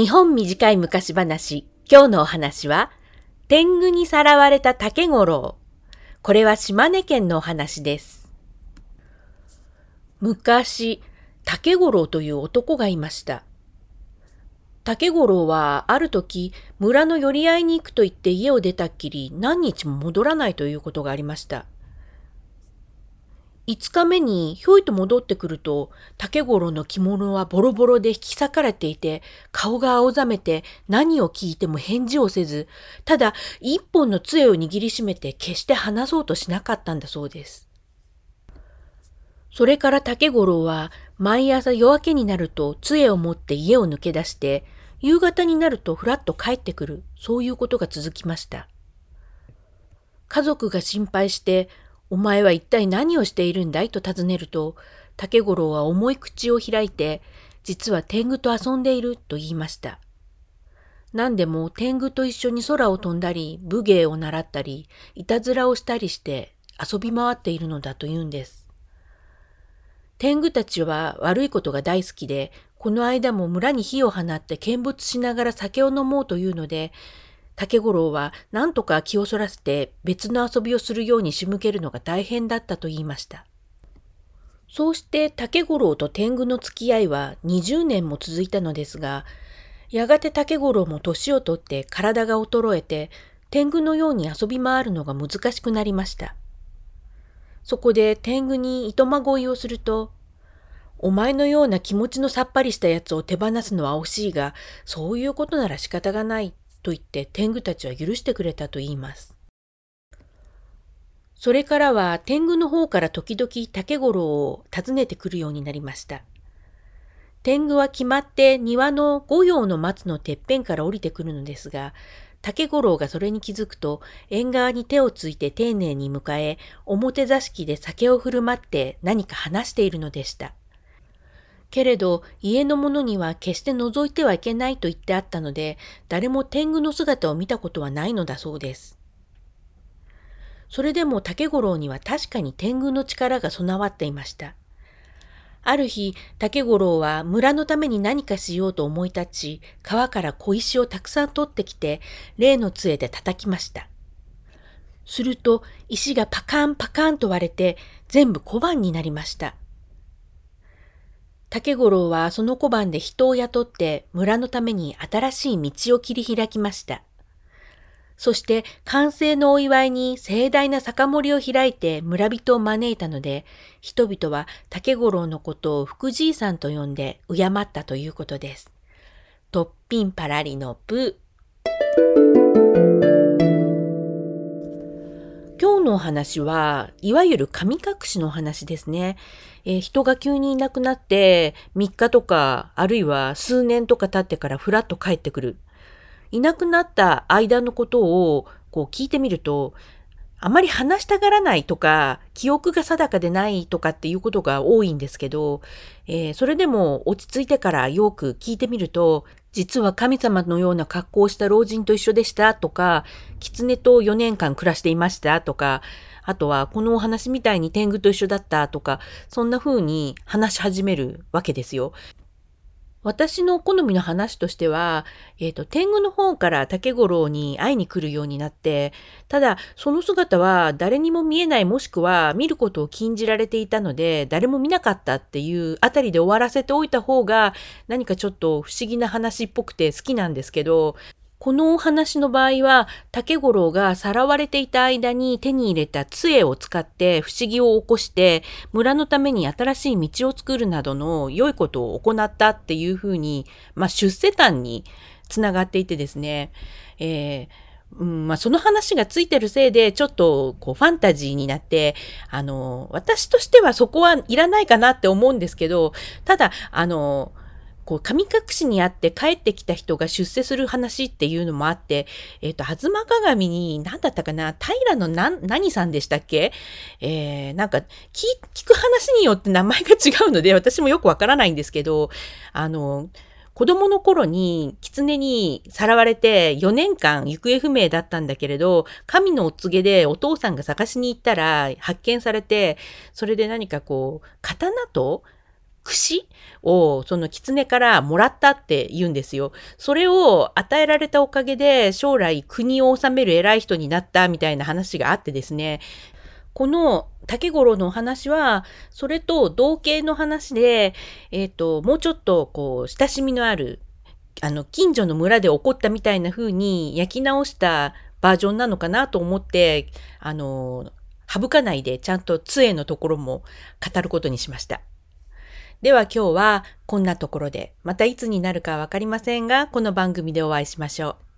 日本短い昔話、今日のお話は、天狗にさらわれた竹五郎。これは島根県のお話です。昔、竹五郎という男がいました。竹五郎はある時、村の寄り合いに行くと言って家を出たっきり何日も戻らないということがありました。5日目にひょいと戻ってくると、竹五郎の着物はボロボロで引き裂かれていて、顔が青ざめて何を聞いても返事をせず、ただ一本の杖を握りしめて決して離そうとしなかったんだそうです。それから竹五郎は毎朝夜明けになると杖を持って家を抜け出して、夕方になるとふらっと帰ってくる、そういうことが続きました。家族が心配して、お前は一体何をしているんだいと尋ねると、竹五郎は重い口を開いて、実は天狗と遊んでいると言いました。何でも天狗と一緒に空を飛んだり、武芸を習ったり、いたずらをしたりして遊び回っているのだと言うんです。天狗たちは悪いことが大好きで、この間も村に火を放って見物しながら酒を飲もうというので、竹五郎は何とか気をそらせて別の遊びをするように仕向けるのが大変だったと言いました。そうして竹五郎と天狗の付き合いは20年も続いたのですが、やがて竹五郎も年をとって体が衰えて、天狗のように遊び回るのが難しくなりました。そこで天狗に糸まごいをすると、お前のような気持ちのさっぱりしたやつを手放すのは惜しいが、そういうことなら仕方がないと言って天狗たちは許してくれたと言います。それからは天狗の方から時々竹五郎を訪ねてくるようになりました。天狗は決まって庭の五葉の松のてっぺんから降りてくるのですが、竹五郎がそれに気づくと、縁側に手をついて丁寧に迎え、表座敷で酒を振る舞って何か話しているのでした。けれど家の者には決して覗いてはいけないと言ってあったので、誰も天狗の姿を見たことはないのだそうです。それでも竹五郎には確かに天狗の力が備わっていました。ある日、竹五郎は村のために何かしようと思い立ち、川から小石をたくさん取ってきて、例の杖で叩きました。すると、石がパカンパカンと割れて、全部小判になりました。竹五郎はその小判で人を雇って村のために新しい道を切り開きました。そして完成のお祝いに盛大な酒盛りを開いて村人を招いたので、人々は竹五郎のことを福じいさんと呼んで敬ったということです。とっぴんパラリのプ今日のお話は、いわゆる神隠しの話ですね。えー、人が急にいなくなって3日とかあるいは数年とか経ってからふらっと帰ってくる。いなくなった間のことをこう聞いてみるとあまり話したがらないとか、記憶が定かでないとかっていうことが多いんですけど、えー、それでも落ち着いてからよく聞いてみると、実は神様のような格好をした老人と一緒でしたとか、狐と4年間暮らしていましたとか、あとはこのお話みたいに天狗と一緒だったとか、そんな風に話し始めるわけですよ。私の好みの話としては、え、ー、と、天狗の方から竹五郎に会いに来るようになって、ただ、その姿は誰にも見えないもしくは見ることを禁じられていたので、誰も見なかったっていうあたりで終わらせておいた方が、何かちょっと不思議な話っぽくて好きなんですけど、このお話の場合は、竹五郎がさらわれていた間に手に入れた杖を使って不思議を起こして、村のために新しい道を作るなどの良いことを行ったっていうふうに、まあ、出世譚につながっていてですね、えーうんまあ、その話がついてるせいで、ちょっとこうファンタジーになって、あの、私としてはそこはいらないかなって思うんですけど、ただ、あの、こう、神隠しにあって帰ってきた人が出世する話っていうのもあって、えっ、ー、と、ずま鏡に、何だったかな、平の何、何さんでしたっけ？えー、なんか聞、聞く話によって名前が違うので、私もよくわからないんですけど、あの、子供の頃に狐にさらわれて4年間行方不明だったんだけれど、神のお告げでお父さんが探しに行ったら発見されて、それで何かこう、刀と櫛をその狐からもらったって言うんですよ。それを与えられたおかげで将来国を治める偉い人になったみたいな話があってですね。この竹五郎のお話は、それと同型の話で、えっ、ー、と、もうちょっとこう、親しみのある、あの、近所の村で起こったみたいな風に焼き直したバージョンなのかなと思って、あの、省かないでちゃんと杖のところも語ることにしました。では今日はこんなところで、またいつになるかわかりませんが、この番組でお会いしましょう。